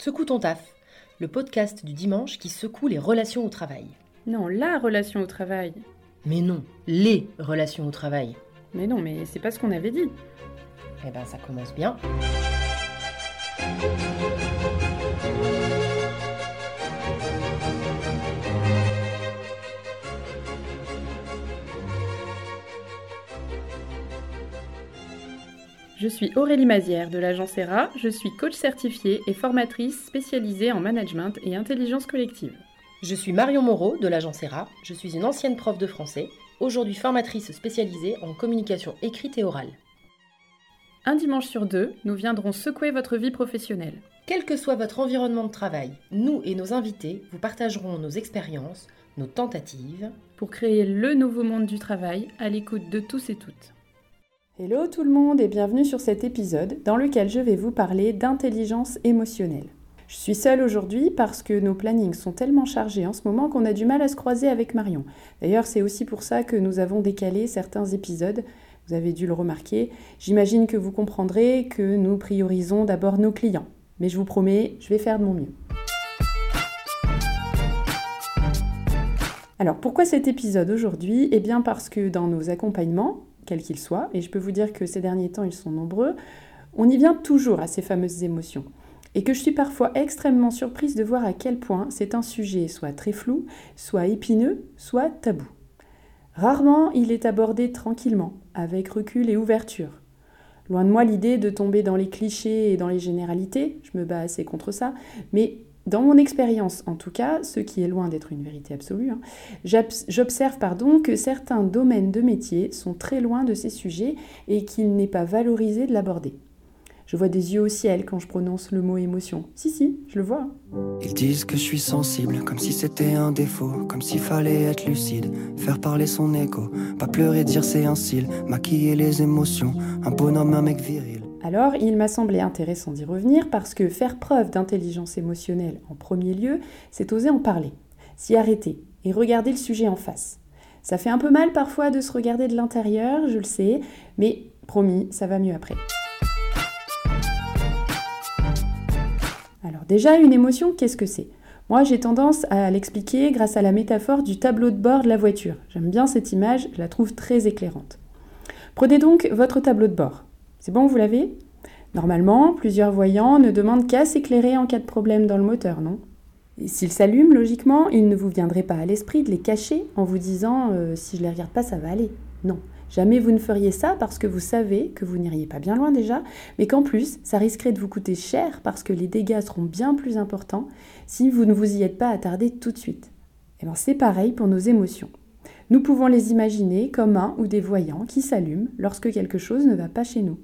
Secoue ton taf, le podcast du dimanche qui secoue les relations au travail. Non, la relation au travail. Mais non, les relations au travail. Mais non, mais c'est pas ce qu'on avait dit. Eh ben ça commence bien. Je suis Aurélie Mazière de l'agence ERA, je suis coach certifiée et formatrice spécialisée en management et intelligence collective. Je suis Marion Moreau de l'agence ERA, je suis une ancienne prof de français, aujourd'hui formatrice spécialisée en communication écrite et orale. Un dimanche sur deux, nous viendrons secouer votre vie professionnelle. Quel que soit votre environnement de travail, nous et nos invités vous partagerons nos expériences, nos tentatives, pour créer le nouveau monde du travail à l'écoute de tous et toutes. Hello tout le monde et bienvenue sur cet épisode dans lequel je vais vous parler d'intelligence émotionnelle. Je suis seule aujourd'hui parce que nos plannings sont tellement chargés en ce moment qu'on a du mal à se croiser avec Marion. D'ailleurs, c'est aussi pour ça que nous avons décalé certains épisodes. Vous avez dû le remarquer. J'imagine que vous comprendrez que nous priorisons d'abord nos clients. Mais je vous promets, je vais faire de mon mieux. Alors pourquoi cet épisode aujourd'hui? Eh bien parce que dans nos accompagnements, quels qu'ils soient, et je peux vous dire que ces derniers temps, ils sont nombreux, on y vient toujours à ces fameuses émotions. Et que je suis parfois extrêmement surprise de voir à quel point c'est un sujet soit très flou, soit épineux, soit tabou. Rarement il est abordé tranquillement, avec recul et ouverture. Loin de moi l'idée de tomber dans les clichés et dans les généralités, je me bats assez contre ça, mais dans mon expérience, en tout cas, ce qui est loin d'être une vérité absolue, hein, j'observe pardon, que certains domaines de métier sont très loin de ces sujets et qu'il n'est pas valorisé de l'aborder. Je vois des yeux au ciel quand je prononce le mot émotion. Si, si, je le vois. Ils disent que je suis sensible, comme si c'était un défaut, comme s'il fallait être lucide, faire parler son écho, pas pleurer, dire c'est un cil, maquiller les émotions, un bonhomme, un mec viril. Alors, il m'a semblé intéressant d'y revenir parce que faire preuve d'intelligence émotionnelle en premier lieu, c'est oser en parler, s'y arrêter et regarder le sujet en face. Ça fait un peu mal parfois de se regarder de l'intérieur, je le sais, mais promis, ça va mieux après. Alors déjà, une émotion, qu'est-ce que c'est? Moi, j'ai tendance à l'expliquer grâce à la métaphore du tableau de bord de la voiture. J'aime bien cette image, je la trouve très éclairante. Prenez donc votre tableau de bord. C'est bon, vous l'avez? Normalement, plusieurs voyants ne demandent qu'à s'éclairer en cas de problème dans le moteur, non? S'ils s'allument, logiquement, il ne vous viendrait pas à l'esprit de les cacher en vous disant euh, si je les regarde pas, ça va aller. Non, jamais vous ne feriez ça parce que vous savez que vous n'iriez pas bien loin déjà, mais qu'en plus, ça risquerait de vous coûter cher parce que les dégâts seront bien plus importants si vous ne vous y êtes pas attardé tout de suite. Et eh bien c'est pareil pour nos émotions. Nous pouvons les imaginer comme un ou des voyants qui s'allument lorsque quelque chose ne va pas chez nous.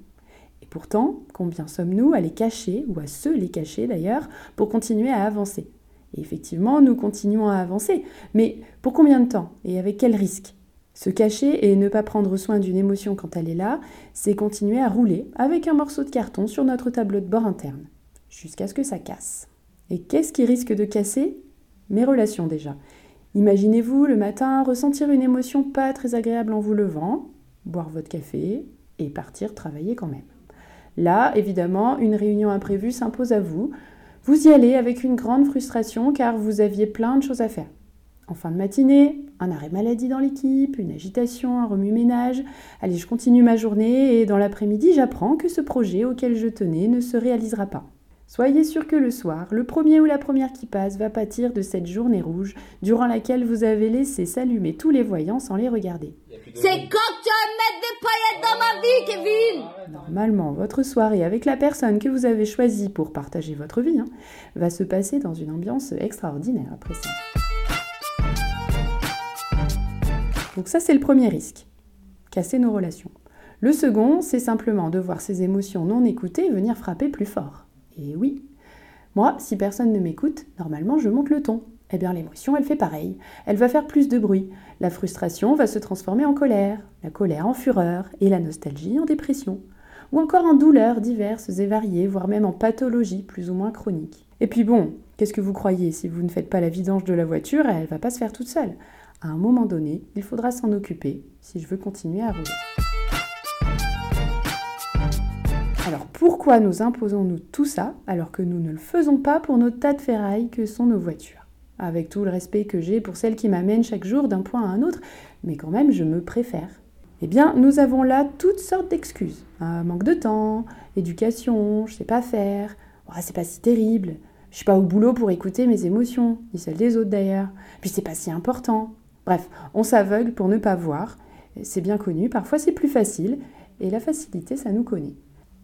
Pourtant, combien sommes-nous à les cacher, ou à se les cacher d'ailleurs, pour continuer à avancer? Et effectivement, nous continuons à avancer, mais pour combien de temps et avec quel risque? Se cacher et ne pas prendre soin d'une émotion quand elle est là, c'est continuer à rouler avec un morceau de carton sur notre tableau de bord interne, jusqu'à ce que ça casse. Et qu'est-ce qui risque de casser? Mes relations déjà. Imaginez-vous le matin ressentir une émotion pas très agréable en vous levant, boire votre café et partir travailler quand même. Là, évidemment, une réunion imprévue s'impose à vous. Vous y allez avec une grande frustration car vous aviez plein de choses à faire. En fin de matinée, un arrêt maladie dans l'équipe, une agitation, un remue-ménage. Allez, je continue ma journée et dans l'après-midi, j'apprends que ce projet auquel je tenais ne se réalisera pas. Soyez sûr que le soir, le premier ou la première qui passe va pâtir de cette journée rouge durant laquelle vous avez laissé s'allumer tous les voyants sans les regarder. C'est quand tu vas mettre des paillettes dans ma vie, Kevin Normalement, votre soirée avec la personne que vous avez choisie pour partager votre vie hein, va se passer dans une ambiance extraordinaire après ça. Donc ça, c'est le premier risque. Casser nos relations. Le second, c'est simplement de voir ces émotions non écoutées venir frapper plus fort. Et oui, moi, si personne ne m'écoute, normalement je monte le ton. Eh bien l'émotion, elle fait pareil. Elle va faire plus de bruit. La frustration va se transformer en colère, la colère en fureur et la nostalgie en dépression. Ou encore en douleurs diverses et variées, voire même en pathologies plus ou moins chroniques. Et puis bon, qu'est-ce que vous croyez? Si vous ne faites pas la vidange de la voiture, elle va pas se faire toute seule. À un moment donné, il faudra s'en occuper si je veux continuer à rouler. Alors pourquoi nous imposons-nous tout ça alors que nous ne le faisons pas pour nos tas de ferrailles que sont nos voitures? Avec tout le respect que j'ai pour celles qui m'amènent chaque jour d'un point à un autre, mais quand même je me préfère. Eh bien, nous avons là toutes sortes d'excuses. Un manque de temps, éducation, je sais pas faire, oh, c'est pas si terrible, je suis pas au boulot pour écouter mes émotions, ni celles des autres d'ailleurs, puis c'est pas si important. Bref, on s'aveugle pour ne pas voir, c'est bien connu, parfois c'est plus facile, et la facilité, ça nous connaît.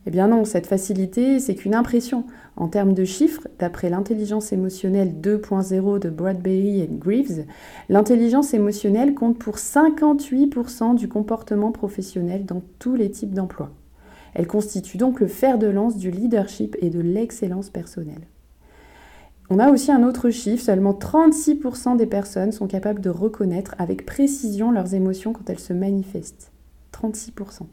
Eh bien non, cette facilité, c'est qu'une impression. En termes de chiffres, d'après l'intelligence émotionnelle 2.0 de Bradbury et Greaves, l'intelligence émotionnelle compte pour 58% du comportement professionnel dans tous les types d'emplois. Elle constitue donc le fer de lance du leadership et de l'excellence personnelle. On a aussi un autre chiffre, seulement 36% des personnes sont capables de reconnaître avec précision leurs émotions quand elles se manifestent. 36%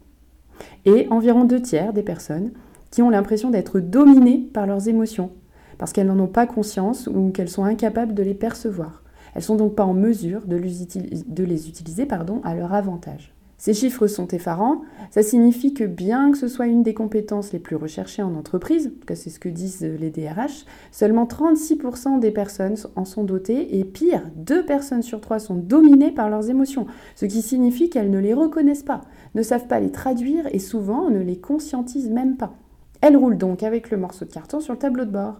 et environ deux tiers des personnes qui ont l'impression d'être dominées par leurs émotions, parce qu'elles n'en ont pas conscience ou qu'elles sont incapables de les percevoir. Elles sont donc pas en mesure de les utiliser, pardon, à leur avantage. Ces chiffres sont effarants. Ça signifie que bien que ce soit une des compétences les plus recherchées en entreprise, que c'est ce que disent les DRH, seulement 36% des personnes en sont dotées et pire, deux personnes sur trois sont dominées par leurs émotions, ce qui signifie qu'elles ne les reconnaissent pas, ne savent pas les traduire et souvent ne les conscientisent même pas. Elles roulent donc avec le morceau de carton sur le tableau de bord.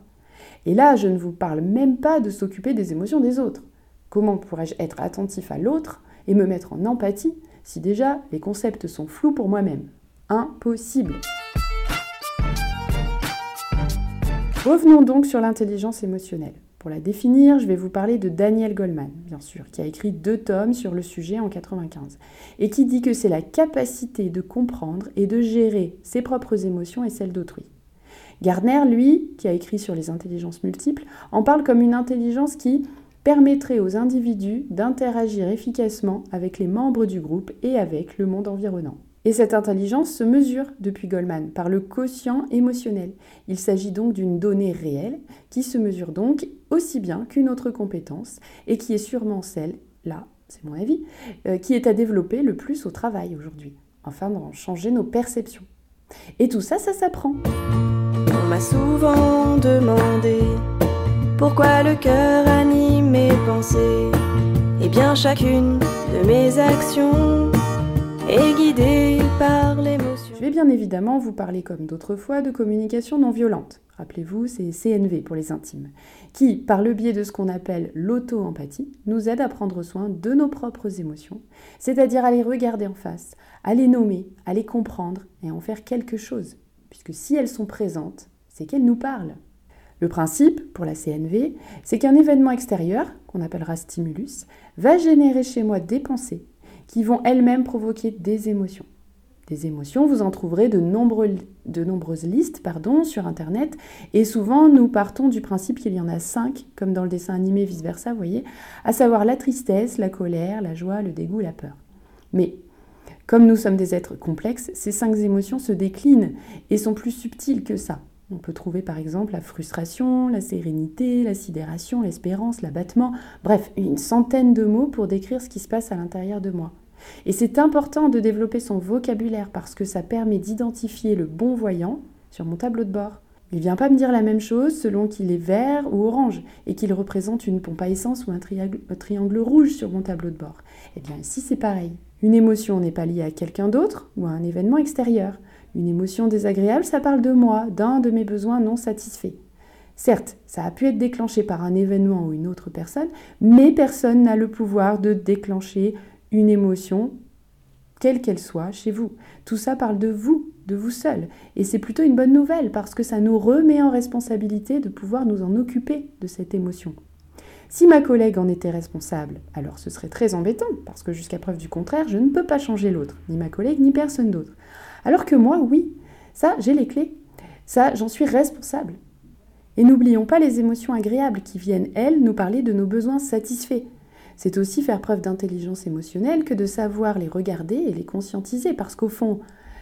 Et là, je ne vous parle même pas de s'occuper des émotions des autres. Comment pourrais-je être attentif à l'autre et me mettre en empathie si déjà les concepts sont flous pour moi-même. Impossible. Revenons donc sur l'intelligence émotionnelle. Pour la définir, je vais vous parler de Daniel Goleman, bien sûr, qui a écrit deux tomes sur le sujet en 95, et qui dit que c'est la capacité de comprendre et de gérer ses propres émotions et celles d'autrui. Gardner, lui, qui a écrit sur les intelligences multiples, en parle comme une intelligence qui permettrait aux individus d'interagir efficacement avec les membres du groupe et avec le monde environnant. Et cette intelligence se mesure, depuis Goldman, par le quotient émotionnel. Il s'agit donc d'une donnée réelle qui se mesure donc aussi bien qu'une autre compétence et qui est sûrement celle, là, c'est mon avis, euh, qui est à développer le plus au travail aujourd'hui, afin d'en changer nos perceptions. Et tout ça, ça s'apprend. On m'a souvent demandé pourquoi le cœur anime mes pensées Et bien chacune de mes actions est guidée par l'émotion. Je vais bien évidemment vous parler comme d'autres fois de communication non violente. Rappelez-vous, c'est CNV pour les intimes, qui, par le biais de ce qu'on appelle l'auto-empathie, nous aide à prendre soin de nos propres émotions, c'est-à-dire à les regarder en face, à les nommer, à les comprendre et à en faire quelque chose. Puisque si elles sont présentes, c'est qu'elles nous parlent. Le principe, pour la CNV, c'est qu'un événement extérieur, qu'on appellera stimulus, va générer chez moi des pensées qui vont elles-mêmes provoquer des émotions. Des émotions, vous en trouverez de, nombreuses listes pardon, sur Internet, et souvent nous partons du principe qu'il y en a cinq, comme dans le dessin animé vice-versa, vous voyez, à savoir la tristesse, la colère, la joie, le dégoût, la peur. Mais comme nous sommes des êtres complexes, ces cinq émotions se déclinent et sont plus subtiles que ça. On peut trouver par exemple la frustration, la sérénité, la sidération, l'espérance, l'abattement, bref, une centaine de mots pour décrire ce qui se passe à l'intérieur de moi. Et c'est important de développer son vocabulaire parce que ça permet d'identifier le bon voyant sur mon tableau de bord. Il ne vient pas me dire la même chose selon qu'il est vert ou orange et qu'il représente une pompe à essence ou un triangle, rouge sur mon tableau de bord. Eh bien ici c'est pareil. Une émotion n'est pas liée à quelqu'un d'autre ou à un événement extérieur. Une émotion désagréable, ça parle de moi, d'un de mes besoins non satisfaits. Certes, ça a pu être déclenché par un événement ou une autre personne, mais personne n'a le pouvoir de déclencher une émotion, quelle qu'elle soit, chez vous. Tout ça parle de vous, de vous seul. Et c'est plutôt une bonne nouvelle parce que ça nous remet en responsabilité de pouvoir nous en occuper de cette émotion. Si ma collègue en était responsable, alors ce serait très embêtant, parce que jusqu'à preuve du contraire, je ne peux pas changer l'autre, ni ma collègue, ni personne d'autre. Alors que moi, oui, ça, j'ai les clés. Ça, j'en suis responsable. Et n'oublions pas les émotions agréables qui viennent, elles, nous parler de nos besoins satisfaits. C'est aussi faire preuve d'intelligence émotionnelle que de savoir les regarder et les conscientiser, parce qu'au fond,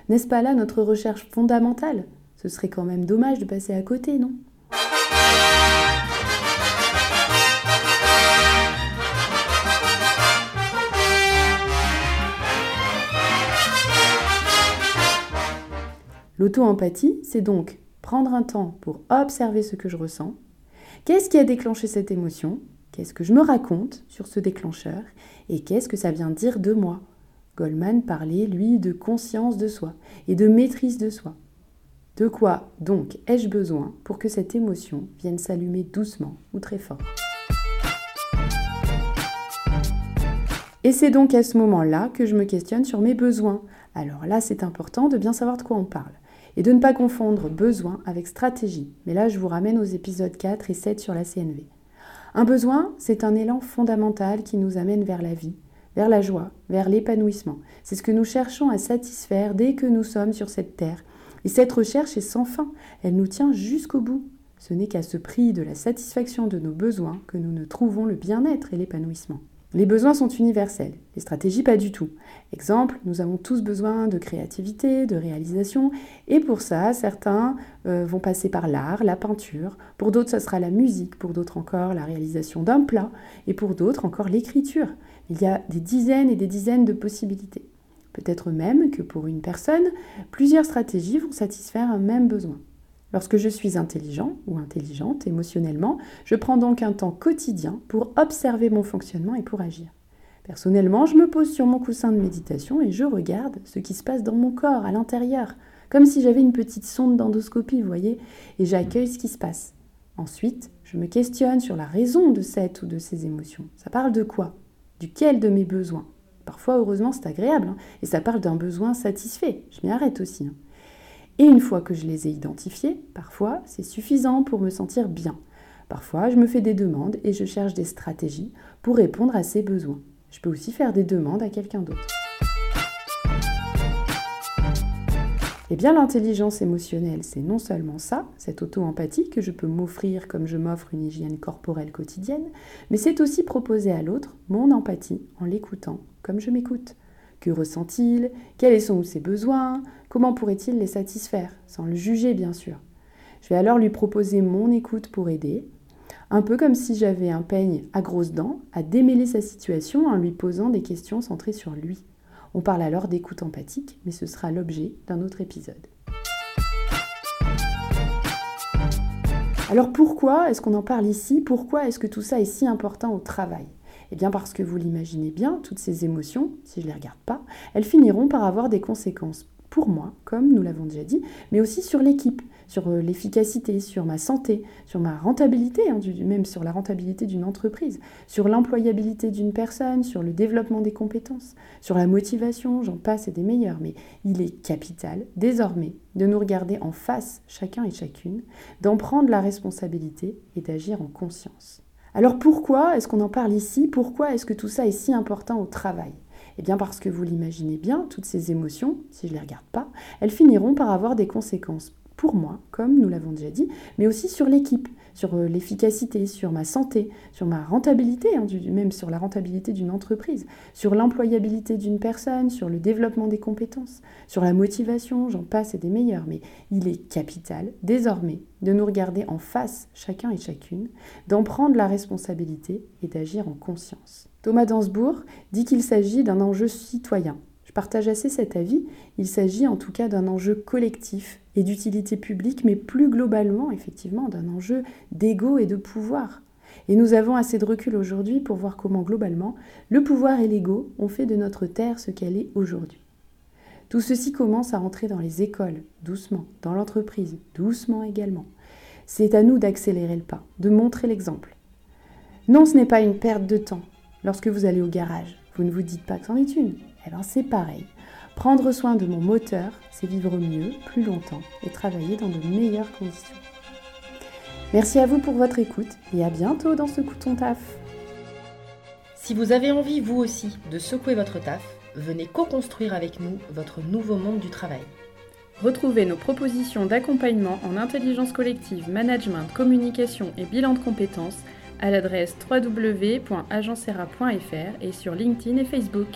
n'est-ce pas là notre recherche fondamentale? Ce serait quand même dommage de passer à côté, non? L'auto-empathie, c'est donc prendre un temps pour observer ce que je ressens. Qu'est-ce qui a déclenché cette émotion? Qu'est-ce que je me raconte sur ce déclencheur? Et qu'est-ce que ça vient dire de moi? Goldman parlait, lui, de conscience de soi et de maîtrise de soi. De quoi donc ai-je besoin pour que cette émotion vienne s'allumer doucement ou très fort? Et c'est donc à ce moment-là que je me questionne sur mes besoins. Alors là, c'est important de bien savoir de quoi on parle. Et de ne pas confondre besoin avec stratégie. Mais là, je vous ramène aux épisodes 4 et 7 sur la CNV. Un besoin, c'est un élan fondamental qui nous amène vers la vie, vers la joie, vers l'épanouissement. C'est ce que nous cherchons à satisfaire dès que nous sommes sur cette terre et cette recherche est sans fin, elle nous tient jusqu'au bout. Ce n'est qu'à ce prix de la satisfaction de nos besoins que nous ne trouvons le bien-être et l'épanouissement. Les besoins sont universels, les stratégies pas du tout. Exemple, nous avons tous besoin de créativité, de réalisation, et pour ça, certains euh, vont passer par l'art, la peinture, pour d'autres, ça sera la musique, pour d'autres encore la réalisation d'un plat, et pour d'autres encore l'écriture. Il y a des dizaines et des dizaines de possibilités. Peut-être même que pour une personne, plusieurs stratégies vont satisfaire un même besoin. Lorsque je suis intelligent ou intelligente émotionnellement, je prends donc un temps quotidien pour observer mon fonctionnement et pour agir. Personnellement, je me pose sur mon coussin de méditation et je regarde ce qui se passe dans mon corps, à l'intérieur, comme si j'avais une petite sonde d'endoscopie, vous voyez, et j'accueille ce qui se passe. Ensuite, je me questionne sur la raison de cette ou de ces émotions. Ça parle de quoi? Duquel de mes besoins? Parfois, heureusement, c'est agréable, hein, et ça parle d'un besoin satisfait. Je m'y arrête aussi. Hein. Et une fois que je les ai identifiés, parfois, c'est suffisant pour me sentir bien. Parfois, je me fais des demandes et je cherche des stratégies pour répondre à ces besoins. Je peux aussi faire des demandes à quelqu'un d'autre. Eh bien, l'intelligence émotionnelle, c'est non seulement ça, cette auto-empathie que je peux m'offrir comme je m'offre une hygiène corporelle quotidienne, mais c'est aussi proposer à l'autre mon empathie en l'écoutant comme je m'écoute. Que ressent-il? Quels sont ses besoins? Comment pourrait-il les satisfaire? Sans le juger, bien sûr. Je vais alors lui proposer mon écoute pour aider, un peu comme si j'avais un peigne à grosses dents à démêler sa situation en lui posant des questions centrées sur lui. On parle alors d'écoute empathique, mais ce sera l'objet d'un autre épisode. Alors pourquoi est-ce qu'on en parle ici? Pourquoi est-ce que tout ça est si important au travail? Eh bien parce que vous l'imaginez bien, toutes ces émotions, si je ne les regarde pas, elles finiront par avoir des conséquences pour moi, comme nous l'avons déjà dit, mais aussi sur l'équipe, sur euh, l'efficacité, sur ma santé, sur ma rentabilité, hein, même sur la rentabilité d'une entreprise, sur l'employabilité d'une personne, sur le développement des compétences, sur la motivation, j'en passe et des meilleurs. Mais il est capital, désormais, de nous regarder en face, chacun et chacune, d'en prendre la responsabilité et d'agir en conscience. Alors pourquoi est-ce qu'on en parle ici? Pourquoi est-ce que tout ça est si important au travail? Eh bien parce que vous l'imaginez bien, toutes ces émotions, si je ne les regarde pas, elles finiront par avoir des conséquences pour moi, comme nous l'avons déjà dit, mais aussi sur l'équipe, sur euh, l'efficacité, sur ma santé, sur ma rentabilité, hein, même sur la rentabilité d'une entreprise, sur l'employabilité d'une personne, sur le développement des compétences, sur la motivation, j'en passe et des meilleurs. Mais il est capital, désormais, de nous regarder en face, chacun et chacune, d'en prendre la responsabilité et d'agir en conscience. Thomas Dansbourg dit qu'il s'agit d'un enjeu citoyen. Je partage assez cet avis. Il s'agit en tout cas d'un enjeu collectif et d'utilité publique, mais plus globalement, effectivement, d'un enjeu d'ego et de pouvoir. Et nous avons assez de recul aujourd'hui pour voir comment, globalement, le pouvoir et l'ego ont fait de notre Terre ce qu'elle est aujourd'hui. Tout ceci commence à rentrer dans les écoles, doucement, dans l'entreprise, doucement également. C'est à nous d'accélérer le pas, de montrer l'exemple. Non, ce n'est pas une perte de temps, Lorsque vous allez au garage, vous ne vous dites pas que c'en est une. Eh bien, c'est pareil. Prendre soin de mon moteur, c'est vivre mieux, plus longtemps et travailler dans de meilleures conditions. Merci à vous pour votre écoute et à bientôt dans ce couton taf. Si vous avez envie, vous aussi, de secouer votre taf, venez co-construire avec nous votre nouveau monde du travail. Retrouvez nos propositions d'accompagnement en intelligence collective, management, communication et bilan de compétences à l'adresse www.agencera.fr et sur LinkedIn et Facebook.